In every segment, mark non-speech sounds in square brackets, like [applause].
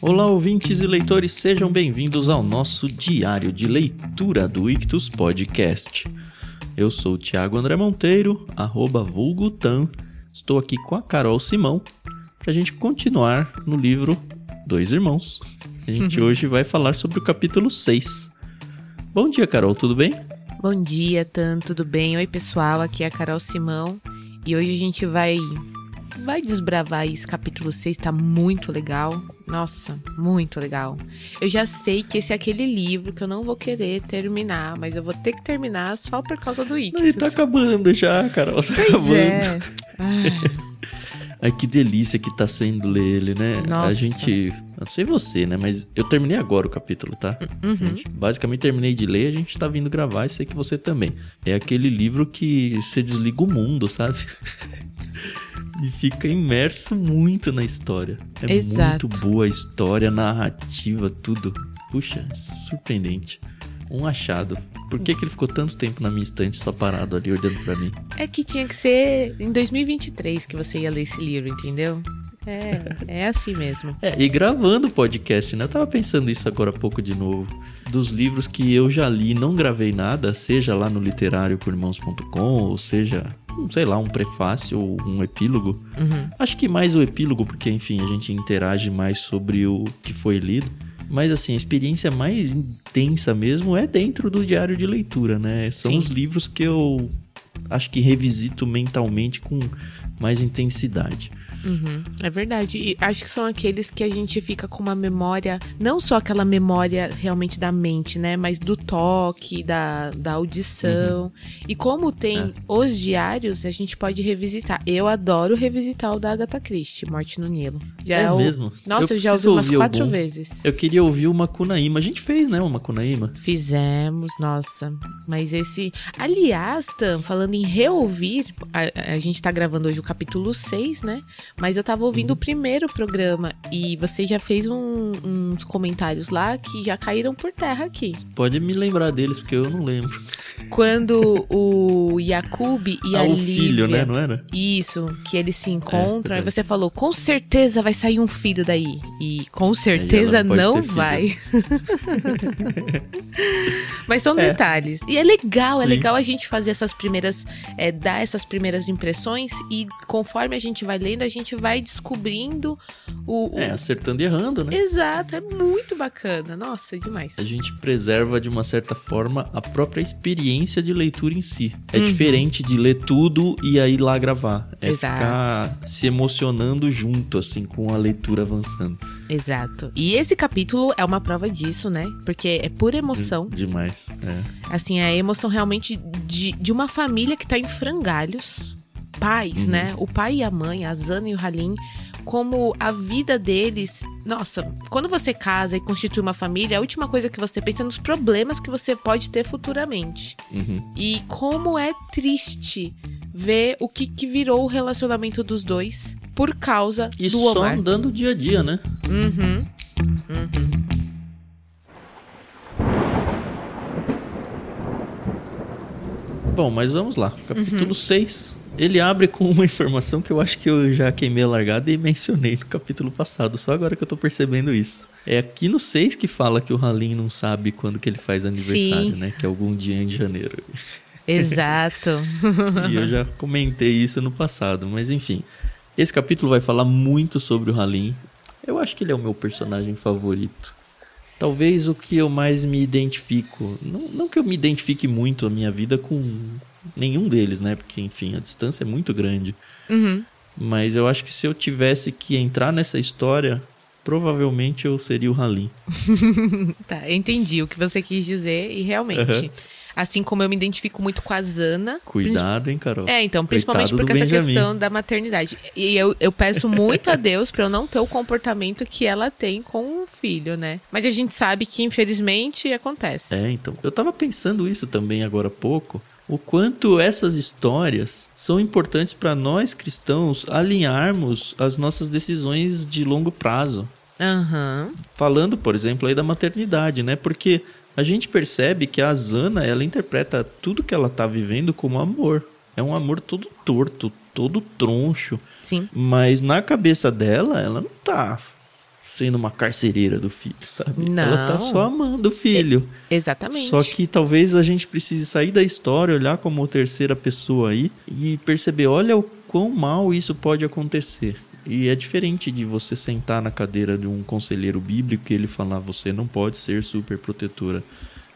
Olá, ouvintes e leitores, sejam bem-vindos ao nosso diário de leitura do Ictus Podcast. Eu sou o Thiago André Monteiro, arroba vulgutan. Estou aqui com a Carol Simão para a gente continuar no livro Dois Irmãos. A gente [laughs] hoje vai falar sobre o capítulo 6. Bom dia, Carol, tudo bem? Bom dia, Tan, tudo bem? Oi, pessoal, aqui é a Carol Simão e hoje a gente vai vai desbravar esse capítulo 6, tá muito legal. Nossa, muito legal. Eu já sei que esse é aquele livro que eu não vou querer terminar, mas eu vou ter que terminar só por causa do Ictus. Ele tá acabando já, Carol, tá pois acabando. É. Ai, [laughs] Ai, que delícia que tá sendo ler ele, né? A Nossa. gente. Não sei você, né? Mas eu terminei agora o capítulo, tá? uhum. A gente basicamente terminei de ler, a gente tá vindo gravar e sei que você também. É aquele livro que você desliga o mundo, sabe? [laughs] e fica imerso muito na história. É Exato. muito boa a história, a narrativa, tudo. Puxa, surpreendente. Um achado. Por que, que ele ficou tanto tempo na minha estante só parado ali olhando pra mim? É que tinha que ser em 2023 que você ia ler esse livro, entendeu? É, é assim mesmo. É, e gravando podcast, né? Eu tava pensando isso agora há pouco de novo. Dos livros que eu já li não gravei nada, seja lá no literariopormãos.com, ou seja, sei lá, um prefácio ou um epílogo. Uhum. Acho que mais o epílogo, porque enfim, a gente interage mais sobre o que foi lido. Mas assim, a experiência mais intensa mesmo é dentro do diário de leitura, né? São Sim. os livros que eu acho que revisito mentalmente com mais intensidade. Uhum, é verdade. E acho que são aqueles que a gente fica com uma memória, não só aquela memória realmente da mente, né? Mas do toque, da, da audição. E como tem É. os diários, a gente pode revisitar. Eu adoro revisitar o da Agatha Christie, Morte no Nilo. Já É o- mesmo? Nossa, eu, já ouvi umas quatro algum. vezes. Eu queria ouvir o Macunaíma. A gente fez, né, o Macunaíma? Fizemos, nossa. Mas esse. Aliás, Tam, falando em reouvir, a, a gente tá gravando hoje o capítulo 6, né? Mas eu tava ouvindo o primeiro programa e você já fez um- uns comentários lá que já caíram por terra aqui. Pode me lembrar deles, porque eu não lembro. Quando o Yakub e ah, a o Lívia. filho, né? Não era? Isso, que eles se encontram, aí verdade. você falou, com certeza vai sair um filho daí. E com certeza não não vai. [laughs] Mas são É. detalhes. E é legal, é Sim. legal a gente fazer essas primeiras, é, dar essas primeiras impressões e conforme a gente vai lendo, a gente vai descobrindo o. o- É, acertando e errando, né? Exato, é muito bacana. Nossa, demais. A gente preserva de uma certa forma a própria experiência de leitura em si. É Uhum. Diferente de ler tudo e aí lá gravar. É Exato. ficar se emocionando junto, assim, com a leitura avançando. Exato. E esse capítulo é uma prova disso, né? Porque é pura emoção. Demais. É. Assim, é a emoção realmente de, de uma família que tá em frangalhos. Pais, Uhum. né? O pai e a mãe, a Zana e o Halim, como a vida deles. Nossa, quando você casa e constitui uma família, a última coisa que você pensa é nos problemas que você pode ter futuramente. Uhum. E como é triste ver o que, que virou o relacionamento dos dois por causa E do só Omar. andando o dia a dia, né? Uhum. Uhum. Bom, mas vamos lá. Uhum. Capítulo 6. Ele abre com uma informação que eu acho que eu já queimei a largada e mencionei no capítulo passado, só agora que eu tô percebendo isso. É aqui no 6 que fala que o Halim não sabe quando que ele faz aniversário, Sim. né? Que é algum dia em janeiro. Exato. [laughs] e eu já comentei isso no passado, mas enfim. Esse capítulo vai falar muito sobre o Halim. Eu acho que ele é o meu personagem favorito. Talvez o que eu mais me identifico. Não, não que eu me identifique muito a minha vida com nenhum deles, né? Porque, enfim, a distância é muito grande. Uhum. Mas eu acho que se eu tivesse que entrar nessa história, provavelmente eu seria o Halim. [laughs] Tá, eu entendi o que você quis dizer e realmente. Aham. Assim como eu me identifico muito com a Zana. Cuidado, hein, Carol? É, então, principalmente Coitado por do essa Benjamin. questão da maternidade. E eu, eu peço muito a Deus pra eu não ter o comportamento que ela tem com o filho, né? Mas a gente sabe que, infelizmente, acontece. É, então. Eu tava pensando isso também agora há pouco. O quanto essas histórias são importantes para nós cristãos alinharmos as nossas decisões de longo prazo. Aham. Falando, por exemplo, aí da maternidade, né? Porque a gente percebe que a Zana, ela interpreta tudo que ela tá vivendo como amor. É um amor todo torto, todo troncho. Sim. Mas na cabeça dela, ela não tá sendo uma carcereira do filho, sabe? Não. Ela tá só amando o filho. Exatamente. Só que talvez a gente precise sair da história, olhar como terceira pessoa aí e perceber, olha o quão mal isso pode acontecer. E é diferente de você sentar na cadeira de um conselheiro bíblico e ele falar você não pode ser super protetora,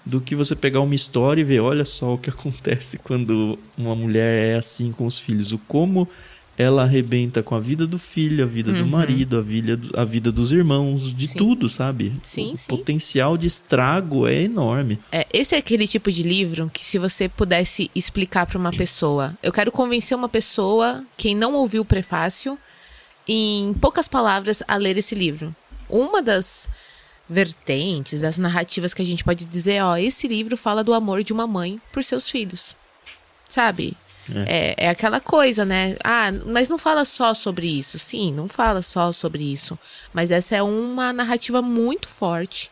do que você pegar uma história e ver, olha só o que [laughs] acontece quando uma mulher é assim com os filhos, o como ela arrebenta com a vida do filho, a vida do Uhum. marido, a vida, a vida dos irmãos, de Sim. tudo, sabe? Sim, o sim. potencial de estrago é enorme. É, esse é aquele tipo de livro que se você pudesse explicar para uma pessoa, eu quero convencer uma pessoa, quem não ouviu o prefácio, em poucas palavras, a ler esse livro. Uma das vertentes, das narrativas que a gente pode dizer, ó, esse livro fala do amor de uma mãe por seus filhos. Sabe? É. é aquela coisa, né? Ah, mas não fala só sobre isso. Sim, não fala só sobre isso. Mas essa é uma narrativa muito forte.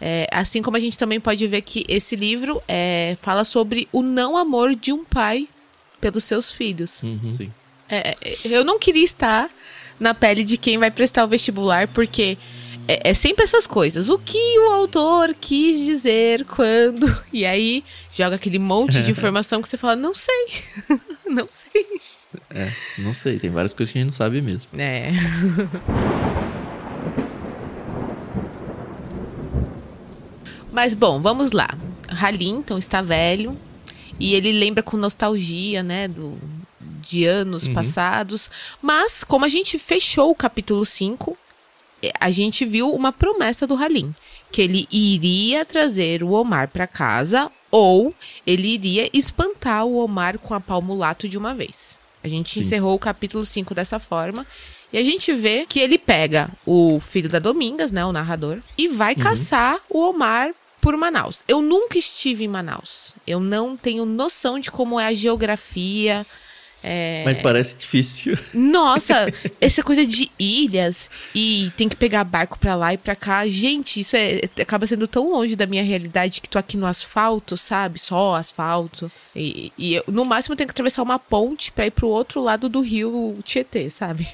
É, assim como a gente também pode ver que esse livro é, fala sobre o não amor de um pai pelos seus filhos. Sim. É, é, eu não queria estar na pele de quem vai prestar o vestibular, porque é, é sempre essas coisas. O que o autor quis dizer quando. [laughs] E aí joga aquele monte de [laughs] informação que você fala, não sei. [laughs] não sei. É, não sei, tem várias coisas que a gente não sabe mesmo. É. Mas bom, vamos lá. Halim, então, está velho. E ele lembra com nostalgia, né, do, de anos passados. Mas, como a gente fechou o capítulo 5, eh, a gente viu uma promessa do Halim. Que ele iria trazer o Omar para casa ou ele iria espantar o Omar com a palmulato de uma vez. A gente Sim. encerrou o capítulo 5 dessa forma. E a gente vê que ele pega o filho da Domingas, né, o narrador, e vai caçar o Omar por Manaus. Eu nunca estive em Manaus. Eu não tenho noção de como é a geografia. É, Mas parece difícil. nossa, [laughs] essa coisa de ilhas e tem que pegar barco pra lá e pra cá. Gente, isso é, acaba sendo tão longe da minha realidade que tô aqui no asfalto, sabe? Só asfalto. E, e eu, no máximo, tenho que atravessar uma ponte pra ir pro outro lado do rio Tietê, sabe?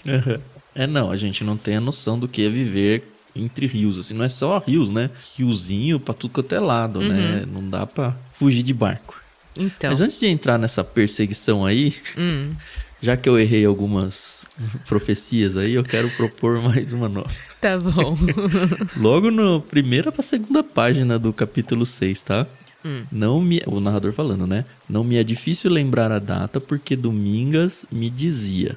É, não, a gente não tem a noção do que é viver entre rios, assim, não é só rios, né? Riozinho pra tudo quanto é lado, né? Não dá pra fugir de barco. Então. Mas antes de entrar nessa perseguição aí, hum, já que eu errei algumas profecias aí, eu quero propor mais uma nova. tá bom. [laughs] Logo na primeira pra segunda página do capítulo 6, tá? Não me, o narrador falando, né? Não me é difícil lembrar a data porque Domingas me dizia: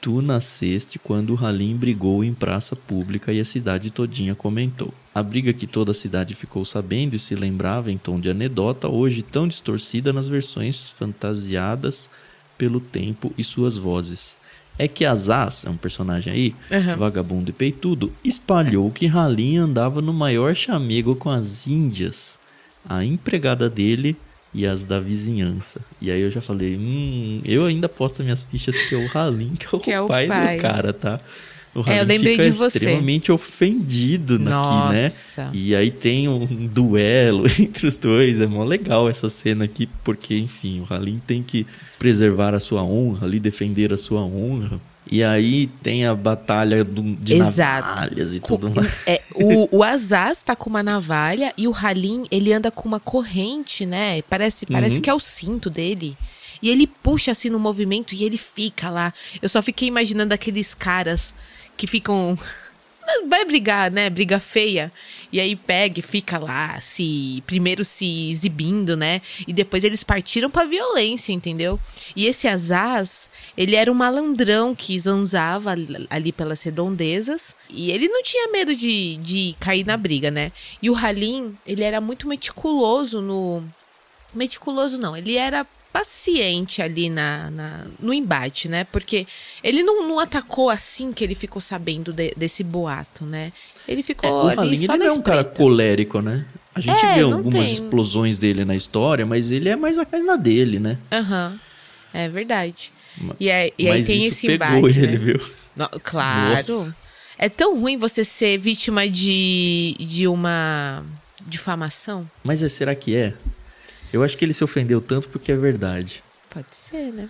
Tu nasceste quando o Halim brigou em praça pública e a cidade todinha comentou. A briga que toda a cidade ficou sabendo e se lembrava em tom de anedota, hoje tão distorcida nas versões fantasiadas pelo tempo e suas vozes. É que Azaz, é um personagem aí, Aham. vagabundo e peitudo, espalhou que Halim andava no maior chamego com as índias, a empregada dele e as da vizinhança. E aí eu já falei, hum, eu ainda posto minhas fichas que é o Halim, que é o, Que é o pai, pai. do cara, tá? O É, eu lembrei fica de você. extremamente ofendido aqui, né? Nossa. E aí tem um duelo [laughs] entre os dois. É mó legal essa cena aqui, porque, enfim, o Halim tem que preservar a sua honra, ali defender a sua honra. E aí tem a batalha do, de Exato. navalhas e tudo mais. É, o, o Azaz tá com uma navalha e o Halim, ele anda com uma corrente, né? Parece, parece Uhum. que é o cinto dele. E ele puxa assim no movimento e ele fica lá. Eu só fiquei imaginando aqueles caras que ficam. Vai brigar, né? Briga feia. E aí pega e fica lá, se. Primeiro se exibindo, né? E depois eles partiram pra violência, entendeu? E esse Azaz, ele era um malandrão que zanzava ali- pelas redondezas. E ele não tinha medo de, de cair na briga, né? E o Halim, ele era muito meticuloso no. Meticuloso não, ele era paciente ali na, na- no embate, né? Porque ele não, não atacou assim que ele ficou sabendo de- desse boato, né? Ele É, ficou o ali só ele na não é um cara colérico, né? A gente É, vê algumas tem. explosões dele na história, mas ele é mais a na dele, né? Aham, é verdade. Ma- E aí, e aí mas tem esse pegou embate, ele, né? viu? No- claro. Nossa. É tão ruim você ser vítima de, de uma difamação? Mas é, será que é? Eu acho que ele se ofendeu tanto porque é verdade. Pode ser, né?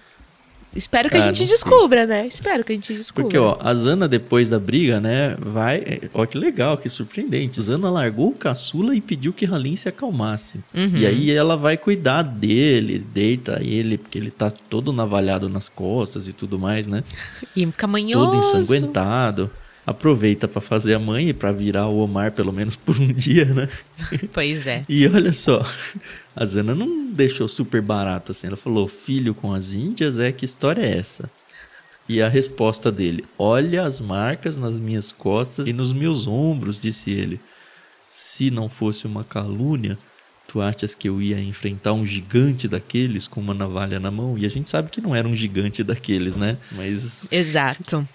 Espero que a gente não sei. descubra, né? Espero que a gente descubra. Porque, ó, a Zana, depois da briga, né, vai. Ó, que legal, que surpreendente. Zana largou o caçula e pediu que Halim se acalmasse. Uhum. E aí ela vai cuidar dele, deita ele, porque ele tá todo navalhado nas costas e tudo mais, né? [laughs] E fica manhoso. Todo ensanguentado. Aproveita pra fazer a mãe e pra virar o Omar, pelo menos por um dia, né? [laughs] Pois é. E olha só, a Zana não deixou super barato assim. Ela falou: filho com as Índias, é que história é essa? E a resposta dele: Olha as marcas nas minhas costas e nos meus ombros, disse ele. Se não fosse uma calúnia, tu achas que eu ia enfrentar um gigante daqueles com uma navalha na mão? E a gente sabe que não era um gigante daqueles, né? Mas. Exato.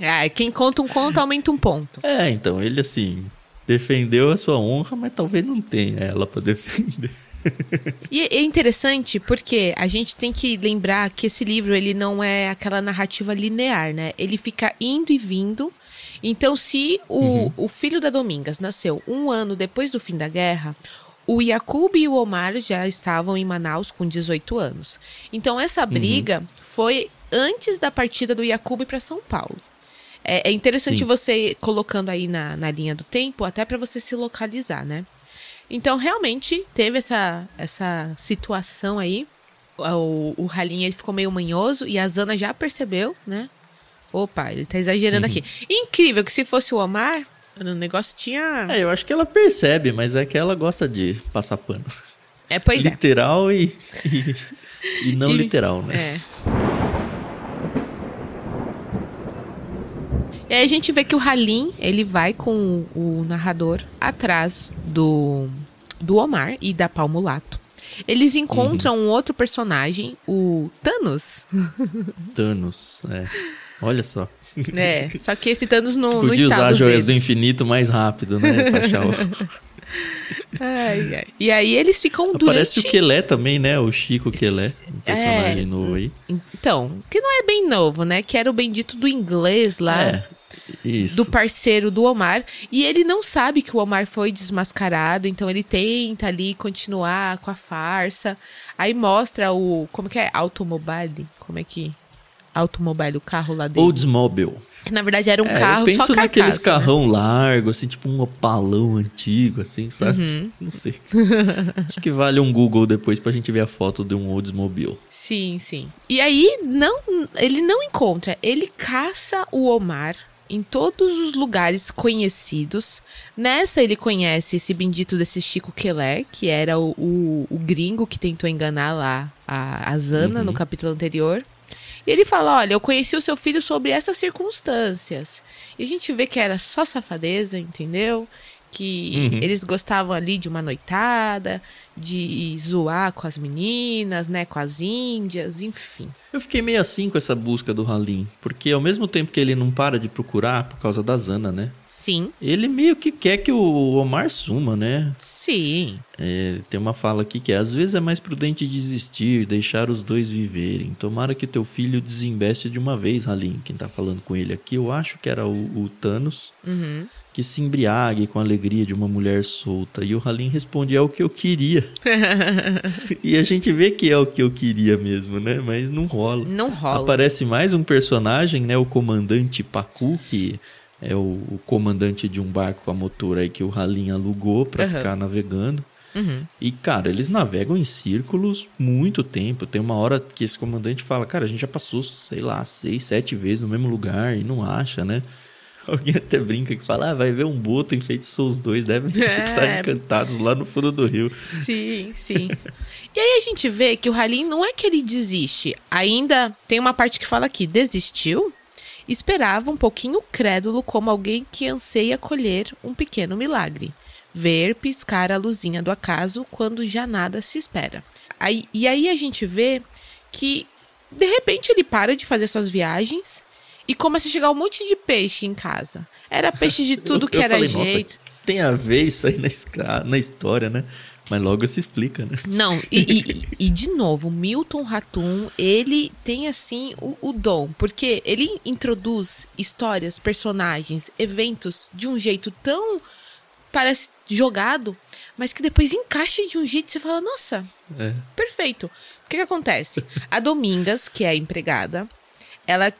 Ah, [laughs] quem conta um conto aumenta um ponto. É, então, ele assim. Defendeu a sua honra, mas talvez não tenha ela pra defender. E é interessante porque a gente tem que lembrar que esse livro ele não é aquela narrativa linear, né? Ele fica indo e vindo. Então, se o, o filho da Domingas nasceu um ano depois do fim da guerra, o Yakub e o Omar já estavam em Manaus com 18 anos. Então, essa briga foi antes da partida do Yakub para São Paulo. É, é interessante Sim. você colocando aí na, na linha do tempo, até para você se localizar, né? Então, realmente, teve essa, essa situação aí. O, o Halim, ele ficou meio manhoso e a Zana já percebeu, né? Opa, ele tá exagerando aqui. Incrível que se fosse o Omar, o negócio tinha... É, eu acho que ela percebe, mas é que ela gosta de passar pano. É, pois é. literal e, e, e não E- literal, né? É. E aí a gente vê que o Halim, ele vai com o narrador atrás do, do Omar e da Palmulato. Eles encontram um outro personagem, o Thanos. [laughs] Thanos, é. Olha só. É, só que esse Thanos no, no Podia estado usar dos joias do infinito mais rápido, né? Pra achar o... [laughs] Ai, ai. E aí eles ficam Aparece durante... o Quelé também, né? O Chico Quelé, um personagem É, novo aí. Então, que não é bem novo, né? Que era o bendito do inglês lá. É, isso. do parceiro do Omar. E ele não sabe que o Omar foi desmascarado, então ele tenta ali continuar com a farsa. Aí mostra o. Como que é? Automobile? Como é que. Automobile, o carro lá dele. Oldsmobile. Que na verdade era um É, carro eu penso só carcaça, naqueles né? carrão largo, assim, tipo um opalão antigo, assim, sabe? Uhum. Não sei. [laughs] Acho que vale um Google depois pra gente ver a foto de um Oldsmobile. Sim, sim. E aí não, ele não encontra, ele caça o Omar em todos os lugares conhecidos. Nessa ele conhece esse bendito desse Chico Keller, que era o, o, o gringo que tentou enganar lá a, a Zana no capítulo anterior. E ele fala: Olha, eu conheci o seu filho sobre essas circunstâncias. E a gente vê que era só safadeza, entendeu? Que Uhum. eles gostavam ali de uma noitada, de zoar com as meninas, né? Com as índias, enfim. Eu fiquei meio assim com essa busca do Halim, porque ao mesmo tempo que ele não para de procurar por causa da Zana, né? Sim, Ele meio que quer que o Omar suma, né? sim. É, tem uma fala aqui que é: às vezes é mais prudente desistir, deixar os dois viverem. Tomara que teu filho desembeste de uma vez, Halim. Quem tá falando com ele aqui, eu acho que era o, o Thanos, Uhum. Que se embriague com a alegria de uma mulher solta. E o Halim responde: é o que eu queria. [laughs] e a gente vê que é o que eu queria mesmo, né? Mas não rola. Não rola. Aparece mais um personagem, né? O comandante Pacu, que é o, o comandante de um barco a motor aí que o Halim alugou pra Aham. ficar navegando. Uhum. E, cara, eles navegam em círculos muito tempo. Tem uma hora que esse comandante fala, cara, a gente já passou, sei lá, seis, sete vezes no mesmo lugar e não acha, né? [laughs] Alguém até brinca que fala, ah, vai ver um boto enfeitiçou os dois, devem É. [laughs] estar encantados lá no fundo do rio. Sim, sim. e aí a gente vê que o Halim não é que ele desiste. Ainda tem uma parte que fala aqui, desistiu? Esperava um pouquinho crédulo como alguém que anseia colher um pequeno milagre. Ver piscar a luzinha do acaso quando já nada se espera. Aí, e aí a gente vê que, de repente, ele para de fazer suas viagens e começa a chegar um monte de peixe em casa. Era peixe de [laughs] tudo que eu era falei, Nossa, jeito. tem a ver isso aí na, na história, né? Mas logo se explica, né? Não, e, e- [laughs] e, de novo, Milton Ratum, ele tem assim o, o dom, porque ele introduz histórias, personagens, eventos de um jeito tão parece jogado, mas que depois encaixa de um jeito que você fala, nossa, É. perfeito. que, que acontece? A Domingas, que é a empregada, ela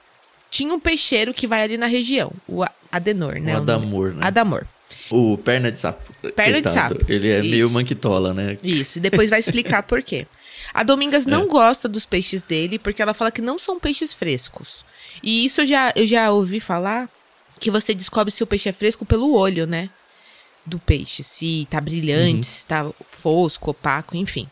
tinha um peixeiro que vai ali na região, o Adenor, né? O Adamor, né? Adamor. O perna de sapo. Perna de sapo. Ele é Isso. meio manquitola, né? Isso, e depois vai explicar por quê. A Domingas não É. gosta dos peixes dele porque ela fala que não são peixes frescos. E isso eu já, eu já ouvi falar que você descobre se o peixe é fresco pelo olho, né? Do peixe. Se tá brilhante, Uhum. se tá fosco, opaco, enfim.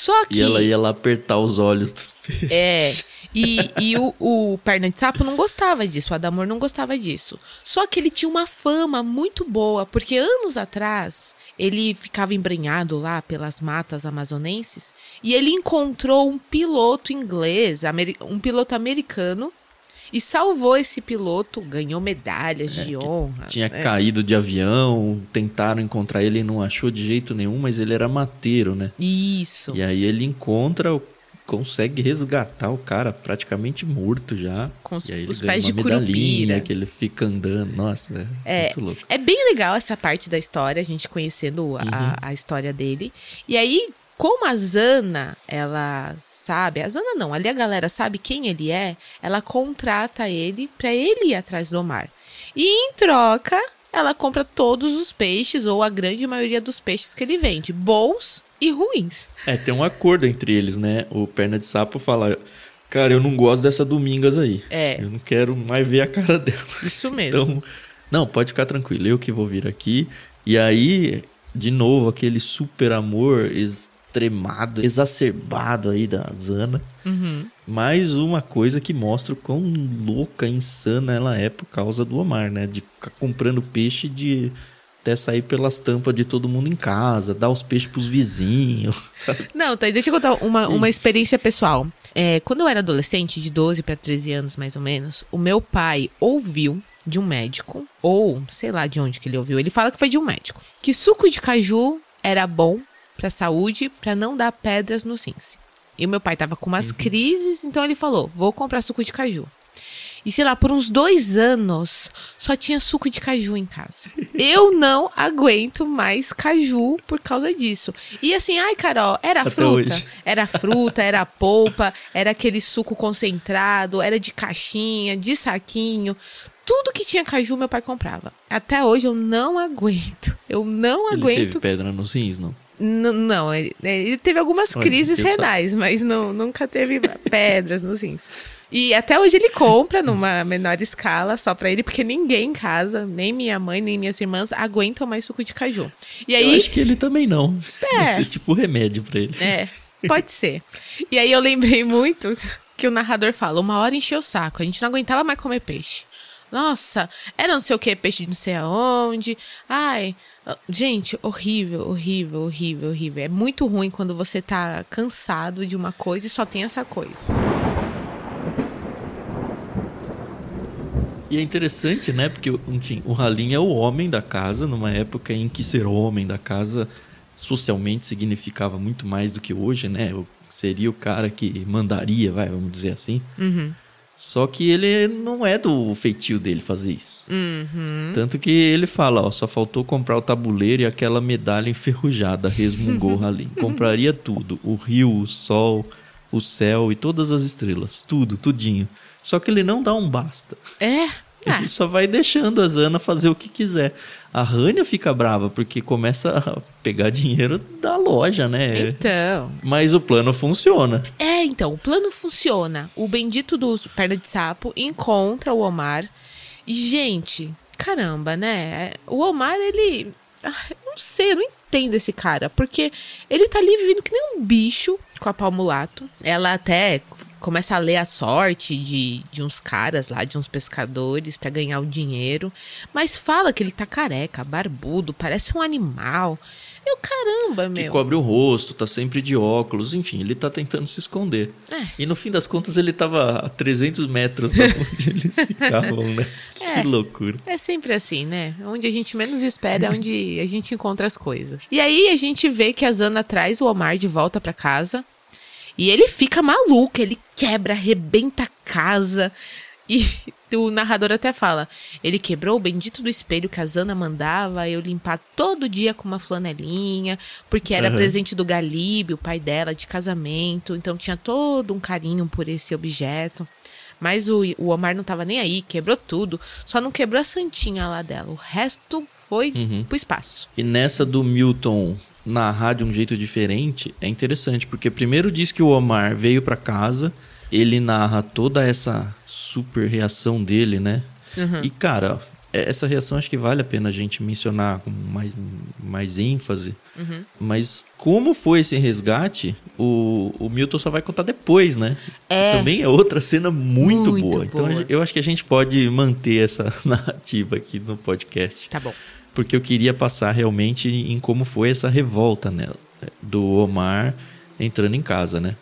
Só que. E ela ia lá apertar os olhos dos peixes. É. [laughs] E, e o, o Perna de Sapo não gostava disso, o Adamor não gostava disso. Só que ele tinha uma fama muito boa, porque anos atrás ele ficava embrenhado lá pelas matas amazonenses e ele encontrou um piloto inglês, um piloto americano, e salvou esse piloto, ganhou medalhas de honra. Tinha É. caído de avião, tentaram encontrar ele e não achou de jeito nenhum, mas ele era mateiro, né? Isso. E aí ele encontra, o- consegue resgatar o cara praticamente morto já. Com os- e aí ele os pés de curupira. que ele fica andando. Nossa, é, É, muito louco. É bem legal essa parte da história, a gente conhecendo a, Uhum. a história dele. E aí, como a Zana, ela sabe, a Zana não, ali a galera sabe quem ele é, ela contrata ele pra ele ir atrás do Omar. E em troca, ela compra todos os peixes, ou a grande maioria dos peixes que ele vende, bons e ruins. É, tem um acordo entre eles, né? O Perna de Sapo fala, cara, eu não gosto dessa Domingas aí. É. Eu não quero mais ver a cara dela. Isso [laughs] mesmo. Então, não, pode ficar tranquilo, eu que vou vir aqui. E aí, de novo, aquele super amor extremado, exacerbado aí da Zana. Uhum. Mais uma coisa que mostra o quão louca, insana ela é por causa do Omar, né? De ficar comprando peixe de até sair pelas tampas de todo mundo em casa, dar os peixes pros vizinhos, [laughs] sabe? Não, tá, deixa eu contar uma, uma experiência pessoal. É, quando eu era adolescente, de 12 para 13 anos mais ou menos, o meu pai ouviu de um médico, ou sei lá de onde que ele ouviu, ele fala que foi de um médico, que suco de caju era bom pra saúde, pra não dar pedras no rins. E o meu pai tava com umas crises, então ele falou: vou comprar suco de caju. E sei lá, por uns dois anos só tinha suco de caju em casa. [laughs] Eu não aguento mais caju por causa disso. E assim, ai, Carol, era Até fruta. hoje. [laughs] Era fruta, era polpa, era aquele suco concentrado, era de caixinha, de saquinho. Tudo que tinha caju, meu pai comprava. Até hoje eu não aguento. Eu não Ele aguento. teve pedra nos rins, não? N- não, ele, ele teve algumas Olha, crises eu renais, mas não, nunca teve [laughs] pedras nos rins. E até hoje ele compra numa menor escala só pra ele, porque ninguém em casa, nem minha mãe, nem minhas irmãs, aguentam mais suco de caju. E Eu aí, acho que ele também não. É. Deve ser tipo remédio pra ele. é, pode ser. E aí eu lembrei muito que o narrador fala: uma hora encheu o saco, a gente não aguentava mais comer peixe. Nossa, era não sei o que, peixe de não sei aonde. Ai, gente, horrível, horrível, horrível, horrível. É muito ruim quando você tá cansado de uma coisa e só tem essa coisa. E é interessante, né? Porque, enfim, o Halim é o homem da casa, numa época em que ser homem da casa socialmente significava muito mais do que hoje, né? O- Seria o cara que mandaria, vai, vamos dizer assim. Uhum. Só que ele não é do feitio dele fazer isso. Uhum. Tanto que ele fala, ó, só faltou comprar o tabuleiro e aquela medalha enferrujada, resmungou [laughs] o Halim. Compraria tudo, o rio, o sol, o céu e todas as estrelas, tudo, tudinho. Só que ele não dá um basta. É. Ah, Ele só vai deixando a Zana fazer o que quiser. A Rania fica brava porque começa a pegar dinheiro da loja, né? então. Mas o plano funciona. É, então, o plano funciona. O bendito do perna de sapo encontra o Omar. E, gente, caramba, né? O Omar, ele. ah, Não sei, eu não entendo esse cara. Porque ele tá ali vivendo que nem um bicho com a Palmulato. Ela até começa a ler a sorte de, de uns caras lá, de uns pescadores, pra ganhar o dinheiro. Mas fala que ele tá careca, barbudo, parece um animal. Eu, caramba, Que meu. cobre o rosto, tá sempre de óculos, enfim, ele tá tentando se esconder. É. E no fim das contas ele tava a 300 metros da [laughs] onde eles ficavam, né? É. Que loucura. É sempre assim, né? Onde a gente menos espera é onde a gente encontra as coisas. E aí a gente vê que a Zana traz o Omar de volta pra casa. E ele fica maluco, ele quebra, arrebenta a casa. E [laughs] o narrador até fala: ele quebrou o bendito do espelho que a Zana mandava eu limpar todo dia com uma flanelinha, porque era Aham. presente do Galíbio, o pai dela, de casamento. Então tinha todo um carinho por esse objeto. Mas o, o Omar não tava nem aí, quebrou tudo. Só não quebrou a santinha lá dela. O resto foi Uhum. pro espaço. E nessa do Milton narrar de um jeito diferente, é interessante, porque primeiro diz que o Omar veio pra casa, ele narra toda essa super reação dele, né? Uhum. E cara, é- essa reação acho que vale a pena a gente mencionar com mais, mais ênfase. Uhum. Mas como foi esse resgate, o, o Milton só vai contar depois, né? É. Que também é outra cena muito, Muito boa. Então boa. eu acho que a gente pode manter essa [laughs] narrativa aqui no podcast Tá bom. Porque eu queria passar realmente em como foi essa revolta né, do Omar entrando em casa, né?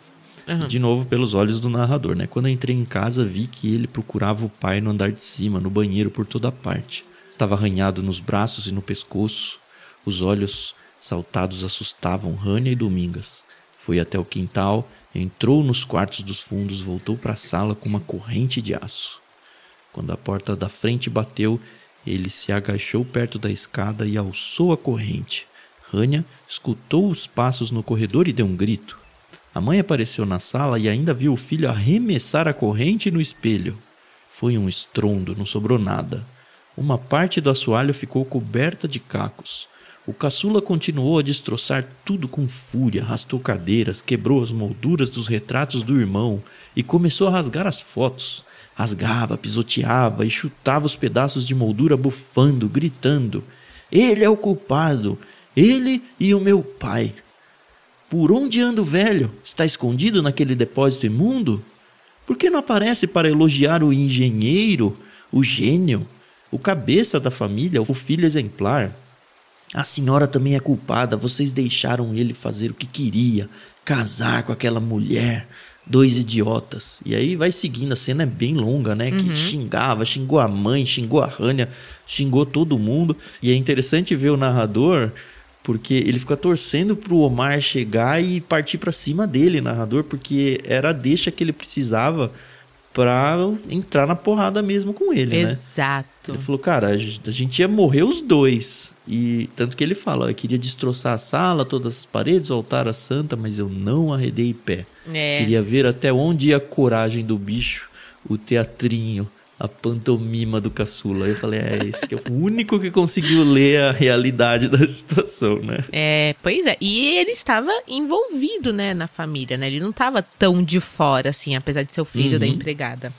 Uhum. De novo pelos olhos do narrador, né? Quando eu entrei em casa, vi que ele procurava o pai no andar de cima, no banheiro, por toda parte. Estava arranhado nos braços e no pescoço. Os olhos saltados assustavam Rânia e Domingas. Foi até o quintal, entrou nos quartos dos fundos, voltou para a sala com uma corrente de aço. Quando a porta da frente bateu, ele se agachou perto da escada e alçou a corrente. Rânia escutou os passos no corredor e deu um grito. A mãe apareceu na sala e ainda viu o filho arremessar a corrente no espelho. Foi um estrondo, não sobrou nada. Uma parte do assoalho ficou coberta de cacos. O caçula continuou a destroçar tudo com fúria, arrastou cadeiras, quebrou as molduras dos retratos do irmão e começou a rasgar as fotos. Rasgava, pisoteava e chutava os pedaços de moldura bufando, gritando: Ele é o culpado! Ele e o meu pai! Por onde anda o velho? Está escondido naquele depósito imundo? Por que não aparece para elogiar o engenheiro, o gênio, o cabeça da família, o filho exemplar? A senhora também é culpada, vocês deixaram ele fazer o que queria, casar com aquela mulher, dois idiotas. E aí vai seguindo, a cena é bem longa, né? Que xingava, xingou a mãe, xingou a Rânia, xingou todo mundo. E é interessante ver o narrador, porque ele fica torcendo pro Omar chegar e partir pra cima dele, narrador, porque era a deixa que ele precisava pra entrar na porrada mesmo com ele, né? Exato. Ele falou, cara, a gen- a gente ia morrer os dois. E tanto que ele fala, ó, eu queria destroçar a sala, todas as paredes, o altar à santa, mas eu não arredei pé. É. Queria ver até onde ia a coragem do bicho, o teatrinho, a pantomima do caçula. Eu falei, é esse que é o único que conseguiu ler a realidade da situação, né? É, pois é. E ele estava envolvido, né, na família, né? Ele não estava tão de fora, assim, apesar de ser o filho da Uhum. empregada.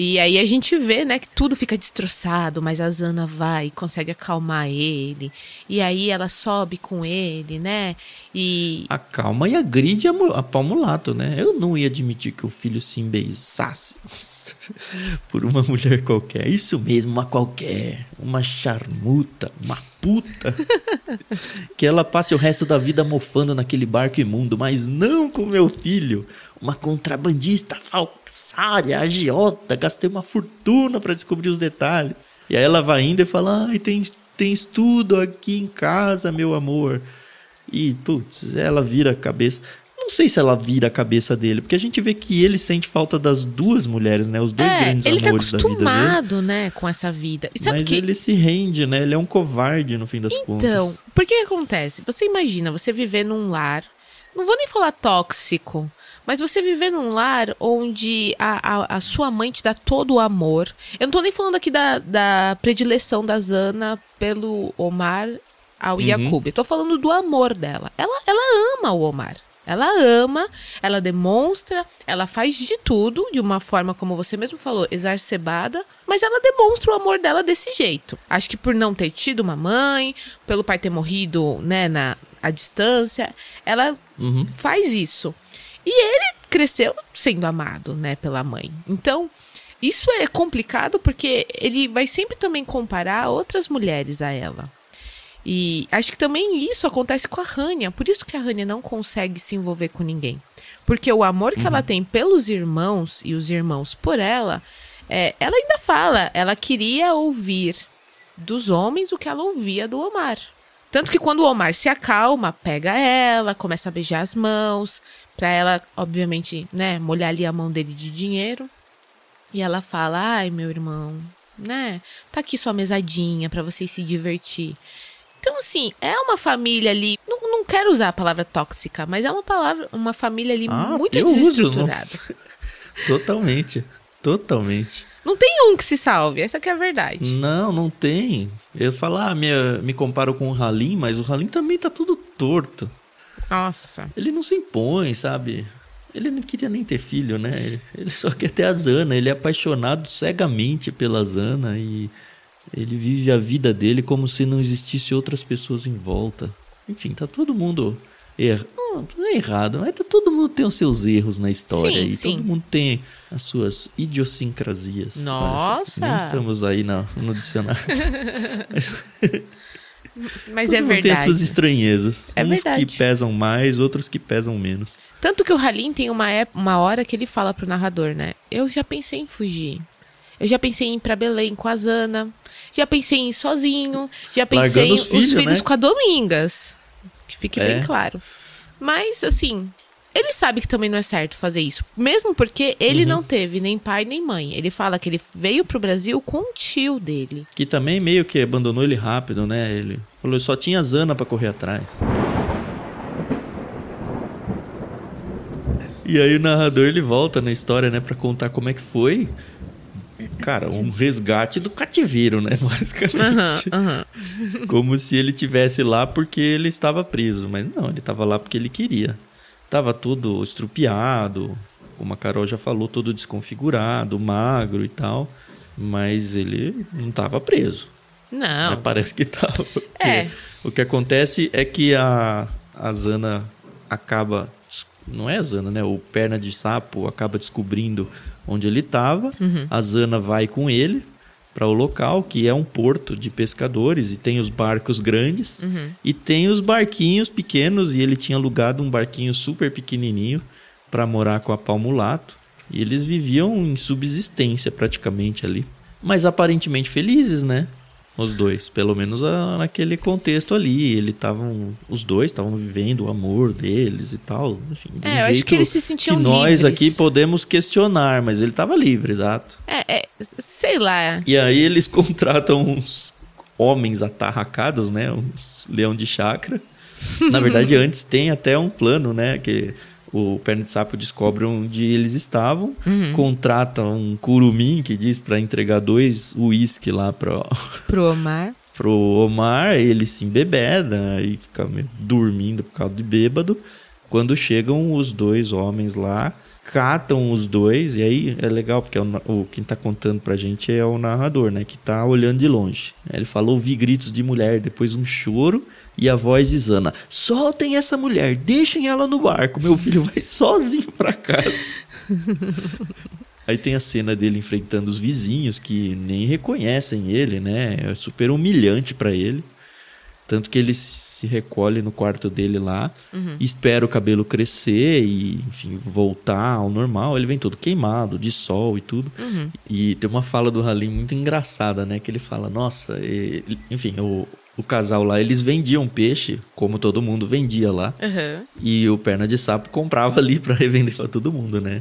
E aí a gente vê, né, que tudo fica destroçado, mas a Zana vai e consegue acalmar ele. E aí ela sobe com ele, né? E A calma e agride a, a pau mulato, né? Eu não ia admitir que o filho se embeiçasse [laughs] por uma mulher qualquer. Isso mesmo, uma qualquer. Uma charmuta, uma puta. [laughs] que ela passe o resto da vida mofando naquele barco imundo, mas não com meu filho. Uma contrabandista falsária, agiota. Gastei uma fortuna para descobrir os detalhes. E aí ela vai indo e fala: Ai, tem, tens tudo aqui em casa, meu amor. E, putz, ela vira a cabeça. Não sei se ela vira a cabeça dele, porque a gente vê que ele sente falta das duas mulheres, né? Os dois é, grandes ele tá amores da vida dele. acostumado, né, com essa vida. Mas que ele se rende, né? Ele é um covarde no fim das Então, contas. por que acontece? Você imagina você viver num lar, não vou nem falar tóxico, mas você viver num lar onde a, a, a sua mãe te dá todo o amor. Eu não tô nem falando aqui da, da predileção da Zana pelo Omar ao Uhum. Yakub. Eu tô falando do amor dela. Ela, ela ama o Omar. Ela ama, ela demonstra, ela faz de tudo de uma forma, como você mesmo falou, exacerbada, mas ela demonstra o amor dela desse jeito. Acho que por não ter tido uma mãe, pelo pai ter morrido, né, na à distância, ela Uhum. faz isso. E ele cresceu sendo amado, né, pela mãe. Então, isso é complicado porque ele vai sempre também comparar outras mulheres a ela. E acho que também isso acontece com a Rania. Por isso que a Rania não consegue se envolver com ninguém. Porque o amor que ela tem pelos irmãos e os irmãos por ela, é, ela ainda fala, ela queria ouvir dos homens o que ela ouvia do Omar. Tanto que quando o Omar se acalma, pega ela, começa a beijar as mãos, pra ela, obviamente, né, molhar ali a mão dele de dinheiro. E ela fala: "Ai, meu irmão, né? Tá aqui sua mesadinha para vocês se divertir". Então, assim, é uma família ali. Não, não quero usar a palavra tóxica, mas é uma palavra, uma família ali Ah, muito eu uso, desestruturada. [laughs] Totalmente. Totalmente. Não tem um que se salve, essa que é a verdade. Não, não tem. Eu falo, ah, me, me comparo com o Halim, mas o Halim também tá tudo torto. Nossa. Ele não se impõe, sabe? Ele não queria nem ter filho, né? Ele, ele só quer ter a Zana. Ele é apaixonado cegamente pela Zana e ele vive a vida dele como se não existisse outras pessoas em volta. Enfim, tá todo mundo não, é errado, mas tá, todo mundo tem os seus erros na história Sim, e sim. todo mundo tem as suas idiosincrasias. Nossa! Nem estamos aí na- no dicionário. [laughs] Mas todo é mundo tem as verdade. suas estranhezas. É Uns verdade. que pesam mais, outros que pesam menos. Tanto que o Halim tem uma, uma hora que ele fala pro narrador, né? Eu já pensei em fugir. Eu já pensei em ir pra Belém com a Zana. Já pensei em ir sozinho. Já pensei Largando em os filhos, né? com a Domingas. Que fique É. bem claro. Mas, assim, ele sabe que também não é certo fazer isso. Mesmo porque ele Uhum. não teve nem pai nem mãe. Ele fala que ele veio pro Brasil com o tio dele. Que também meio que abandonou ele rápido, né? Ele falou só tinha Zana pra correr atrás. E aí o narrador ele volta na história, né, Pra contar como é que foi. Cara, um resgate do cativeiro, né? [laughs] Basicamente. Como se ele tivesse lá porque ele estava preso, mas não, ele estava lá porque ele queria. Tava tudo estrupiado, como a Carol já falou, todo desconfigurado, magro e tal, mas ele não estava preso. Não. Mas parece que tava. porque É. O que acontece é que a, a Zana acaba. Não é a Zana, né? O perna de sapo acaba descobrindo onde ele estava. Uhum. A Zana vai com ele para o local, que é um porto de pescadores, e tem os barcos grandes Uhum. e tem os barquinhos pequenos. E ele tinha alugado um barquinho super pequenininho para morar com a Palmulato. E eles viviam em subsistência praticamente ali. Mas aparentemente felizes, né? Os dois, pelo menos a- naquele contexto ali, ele estavam, os dois estavam vivendo o amor deles e tal, enfim, de um É, eu acho que eles se sentiam que nós livres. aqui podemos questionar, mas ele estava livre, exato. É, é, sei lá. E aí eles [laughs] contratam uns homens atarracados, né, uns leão de chácara. Na verdade, [laughs] antes tem até um plano, né, que o perna de sapo descobre onde eles estavam, Uhum. contrata um curumim que diz para entregar dois uísque lá para [laughs] Pro Omar. pro Omar, ele se embebeda e fica meio dormindo por causa de bêbado. Quando chegam os dois homens lá, catam os dois, e aí é legal, porque é o, o, quem tá contando pra gente é o narrador, né? Que tá olhando de longe. Ele falou, ouvi gritos de mulher, depois um choro e a voz de Zana. Soltem essa mulher, deixem ela no barco, meu filho vai sozinho pra casa. [laughs] Aí tem a cena dele enfrentando os vizinhos que nem reconhecem ele, né? É super humilhante pra ele. Tanto que ele se recolhe no quarto dele lá, espera o cabelo crescer e, enfim, voltar ao normal. Ele vem todo queimado, de sol e tudo. E tem uma fala do Halim muito engraçada, né? Que ele fala, nossa, e- enfim, o, o casal lá, eles vendiam peixe, como todo mundo vendia lá. Aham. E o Perna de Sapo comprava ali pra revender pra todo mundo, né?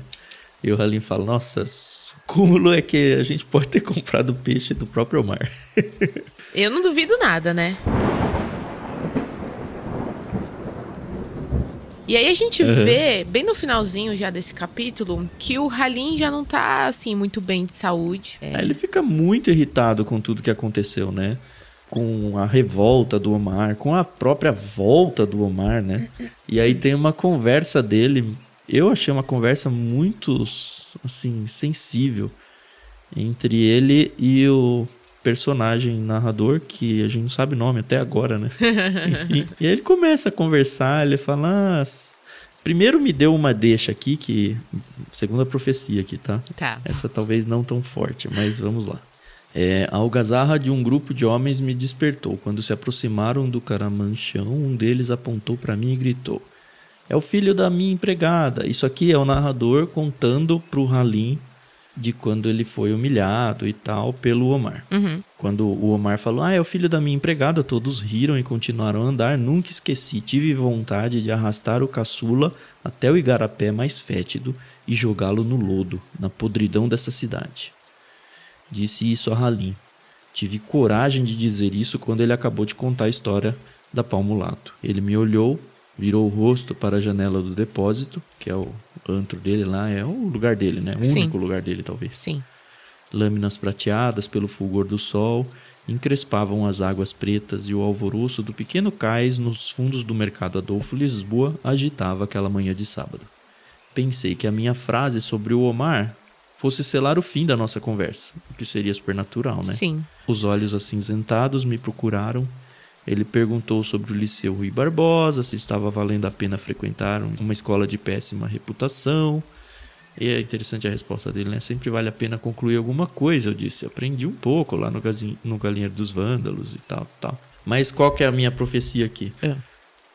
E o Halim fala, nossa, o cúmulo é que a gente pode ter [laughs] comprado peixe do próprio mar. [laughs] Eu não duvido nada, né? E aí a gente Uhum. vê, bem no finalzinho já desse capítulo, que o Halim já não tá, assim, muito bem de saúde. É. Ele fica muito irritado com tudo que aconteceu, né? Com a revolta do Omar, com a própria volta do Omar, né? E aí tem uma conversa dele, eu achei uma conversa muito, assim, sensível entre ele e o personagem narrador, que a gente não sabe o nome até agora, né? [laughs] e, e aí ele começa a conversar, ele fala, ah, primeiro me deu uma deixa aqui, que, segundo a profecia aqui, tá? Tá. Essa talvez não tão forte, mas vamos lá. É, a algazarra de um grupo de homens me despertou. Quando se aproximaram do caramanchão, um deles apontou para mim e gritou: É o filho da minha empregada. Isso aqui é o narrador contando pro Halim de quando ele foi humilhado e tal pelo Omar. Uhum. Quando o Omar falou, ah, é o filho da minha empregada, todos riram e continuaram a andar. Nunca esqueci, tive vontade de arrastar o caçula até o igarapé mais fétido e jogá-lo no lodo, na podridão dessa cidade. Disse isso a Halim. Tive coragem de dizer isso quando ele acabou de contar a história da Palmulato. Ele me olhou, virou o rosto para a janela do depósito, que é o antro dele lá, é o lugar dele, né? O Sim. único lugar dele, talvez. Sim. Lâminas prateadas pelo fulgor do sol encrespavam as águas pretas e o alvoroço do pequeno cais nos fundos do mercado Adolfo Lisboa agitava aquela manhã de sábado. Pensei que a minha frase sobre o Omar fosse selar o fim da nossa conversa, o que seria supernatural, né? Sim. Os olhos acinzentados me procuraram. Ele perguntou sobre o Liceu Rui Barbosa, se estava valendo a pena frequentar uma escola de péssima reputação. E é interessante a resposta dele, né? Sempre vale a pena concluir alguma coisa, eu disse. Aprendi um pouco lá no, no Galinheiro dos Vândalos e tal, tal. Mas qual que é a minha profecia aqui? É.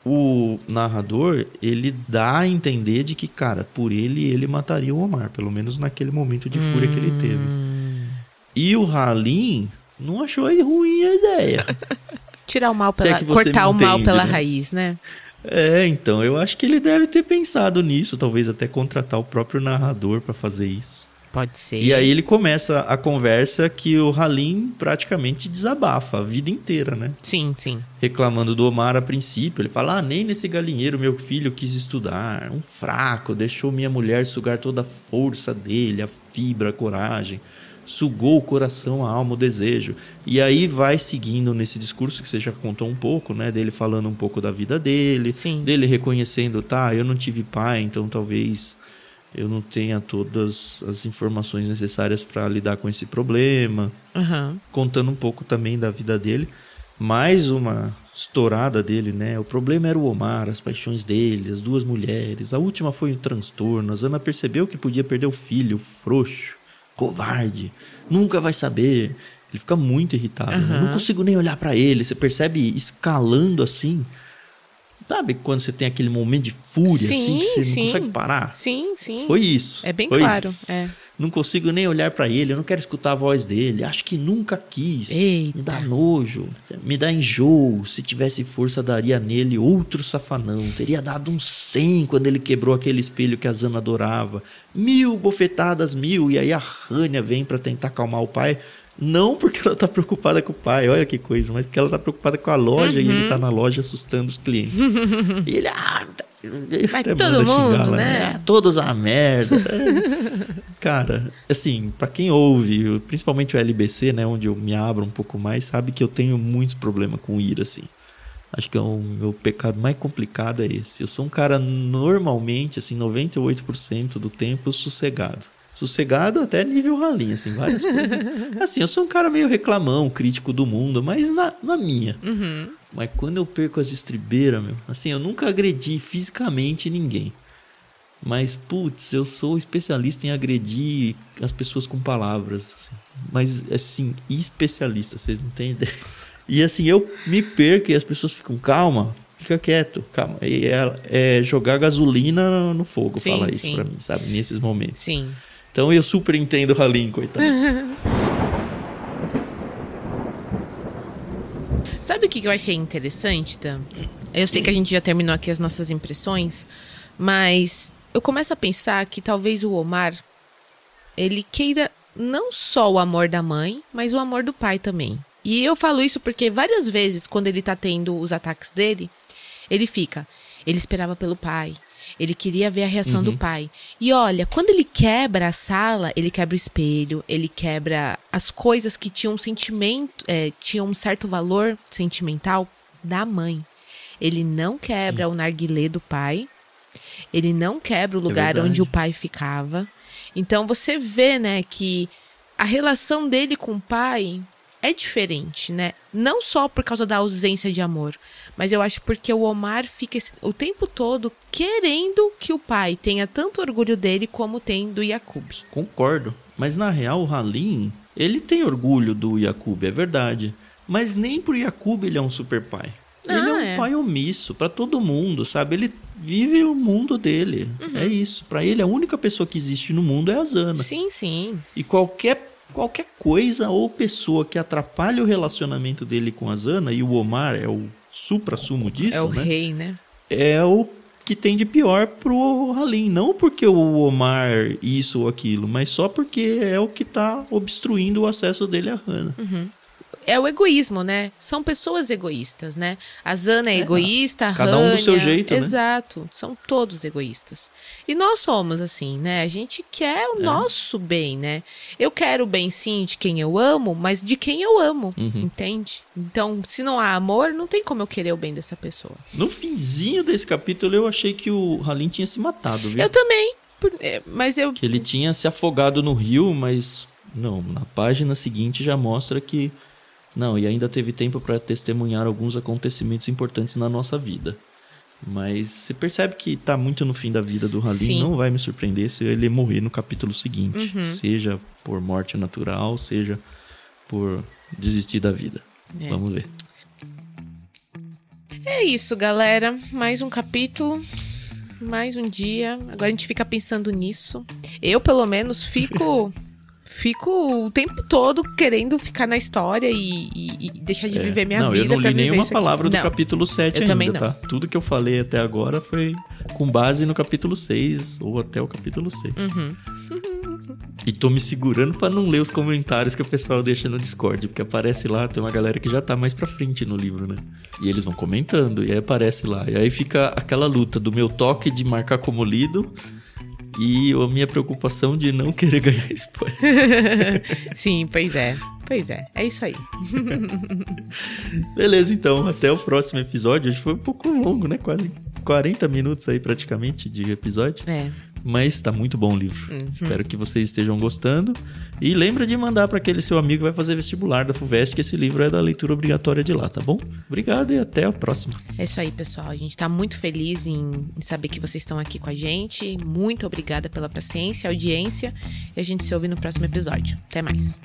O narrador, ele dá a entender de que, cara, por ele, ele mataria o Omar. Pelo menos naquele momento de fúria que ele teve. Hum. E o Halim não achou ruim a ideia. [laughs] Tirar o mal é pela. você cortar o mal pela né? raiz, né? É, então, eu acho que ele deve ter pensado nisso, talvez até contratar o próprio narrador para fazer isso. Pode ser. E aí ele começa a conversa que o Halim praticamente desabafa a vida inteira, né? Sim, sim. Reclamando do Omar a princípio, ele fala: "Ah, nem nesse galinheiro meu filho quis estudar, um fraco, deixou minha mulher sugar toda a força dele, a fibra, a coragem." Sugou o coração, a alma, o desejo. E aí vai seguindo nesse discurso que você já contou um pouco, né? Dele falando um pouco da vida dele, Sim. dele reconhecendo, tá, eu não tive pai, então talvez eu não tenha todas as informações necessárias para lidar com esse problema. Aham. Contando um pouco também da vida dele. Mais uma estourada dele, né? O problema era o Omar, as paixões dele, as duas mulheres. A última foi um transtorno. A Zana percebeu que podia perder o filho, frouxo, covarde. Nunca vai saber. Ele fica muito irritado. né? Aham. Não consigo nem olhar para ele. Você percebe escalando assim. Sabe quando você tem aquele momento de fúria assim que Sim, você sim. não consegue parar? Sim, sim. Foi isso. É bem Foi claro. isso. É. Não consigo nem olhar pra ele, eu não quero escutar a voz dele. Acho que nunca quis. Eita. Me dá nojo, me dá enjoo. Se tivesse força, daria nele outro safanão. Teria dado um cem quando ele quebrou aquele espelho que a Zana adorava. Mil bofetadas, mil. E aí a Rânia vem pra tentar acalmar o pai. Não porque ela tá preocupada com o pai, olha que coisa, mas porque ela tá preocupada com a loja e Uhum. ele tá na loja assustando os clientes. [laughs] e ele, ah, tá- todo xingar mundo, lá, né? "Ah, todos a merda. [laughs] Cara, assim, pra quem ouve, principalmente o LBC, né, onde eu me abro um pouco mais, sabe que eu tenho muitos problemas com ira, assim. Acho que é o meu pecado mais complicado é esse. Eu sou um cara normalmente, assim, 98% do tempo sossegado. Sossegado até nível ralinho, assim, várias coisas. [laughs] Assim, eu sou um cara meio reclamão, crítico do mundo, mas na, na minha. Uhum. Mas quando eu perco as estribeiras, meu, assim, eu nunca agredi fisicamente ninguém. Mas, putz, eu sou especialista em agredir as pessoas com palavras. assim. Mas, assim, especialista, vocês não têm ideia. E assim, eu me perco e as pessoas ficam, calma, fica quieto, calma. E é, é jogar gasolina no fogo, Sim, fala isso sim. pra mim, sabe? Nesses momentos. Sim. Então eu super entendo o Halim, coitado. [laughs] Sabe o que eu achei interessante, Tam? Eu sei que a gente já terminou aqui as nossas impressões, mas eu começo a pensar que talvez o Omar ele queira não só o amor da mãe, mas o amor do pai também. E eu falo isso porque várias vezes, quando ele tá tendo os ataques dele, ele fica. Ele esperava pelo pai. Ele queria ver a reação do pai. E olha, quando ele quebra a sala, ele quebra o espelho, ele quebra as coisas que tinham um sentimento, é, tinham um certo valor sentimental da mãe. Ele não quebra o narguilé do pai. Ele não quebra o lugar verdade. onde o pai ficava. Então você vê, né, que a relação dele com o pai é diferente, né? Não só por causa da ausência de amor, mas eu acho porque o Omar fica o tempo todo querendo que o pai tenha tanto orgulho dele como tem do Yakub. Concordo. Mas na real, o Halim, ele tem orgulho do Yakub, é verdade. Mas nem pro Yakub ele é um super pai. ele é um Ah, é. pai omisso pra todo mundo, sabe? Ele vive o mundo dele. Uhum. É isso. Pra ele, a única pessoa que existe no mundo é a Zana. Sim, sim. E qualquer, qualquer coisa ou pessoa que atrapalhe o relacionamento dele com a Zana, e o Omar é o supra-sumo disso, é o né? rei, né? é o que tem de pior pro Halim. Não porque o Omar isso ou aquilo, mas só porque é o que tá obstruindo o acesso dele a Hannah. Uhum é o egoísmo, né? São pessoas egoístas, né? A Zana é, é egoísta, a Cada um do seu jeito, Exato. Né? São todos egoístas. E nós somos assim, né? A gente quer o é. nosso bem, né? Eu quero o bem, sim, de quem eu amo, mas de quem eu amo, uhum. entende? Então, se não há amor, não tem como eu querer o bem dessa pessoa. No finzinho desse capítulo, eu achei que o Halim tinha se matado, viu? Eu também. É, mas eu... Que ele tinha se afogado no rio, mas... Não, na página seguinte já mostra que não, e ainda teve tempo para testemunhar alguns acontecimentos importantes na nossa vida. Mas você percebe que tá muito no fim da vida do Halim, não vai me surpreender se ele morrer no capítulo seguinte, uhum. seja por morte natural, seja por desistir da vida. É. Vamos ver. É isso, galera. Mais um capítulo, mais um dia. Agora a gente fica pensando nisso. Eu, pelo menos, fico [laughs] fico o tempo todo querendo ficar na história e, e, e deixar de é. viver minha não, vida. Não, eu não li nenhuma palavra do não, capítulo 7 ainda, tá? Tudo que eu falei até agora foi com base no capítulo 6 ou até o capítulo 6. Uhum. e tô me segurando para não ler os comentários que o pessoal deixa no Discord, porque aparece lá, tem uma galera que já tá mais pra frente no livro, né? E eles vão comentando, e aí aparece lá. E aí fica aquela luta do meu toque de marcar como lido e a minha preocupação de não querer [laughs] ganhar spoiler. [laughs] Sim, pois é. Pois é, é isso aí. [laughs] Beleza, então, até o próximo episódio. Hoje foi um pouco longo, né? Quase 40 minutos aí praticamente de episódio. É. Mas tá muito bom o livro. Uhum. Espero que vocês estejam gostando. E lembra de mandar para aquele seu amigo que vai fazer vestibular da FUVEST, que esse livro é da leitura obrigatória de lá, tá bom? Obrigado e até a próxima. É isso aí, pessoal. A gente tá muito feliz em, em saber que vocês estão aqui com a gente. Muito obrigada pela paciência, audiência. E a gente se ouve no próximo episódio. Até mais.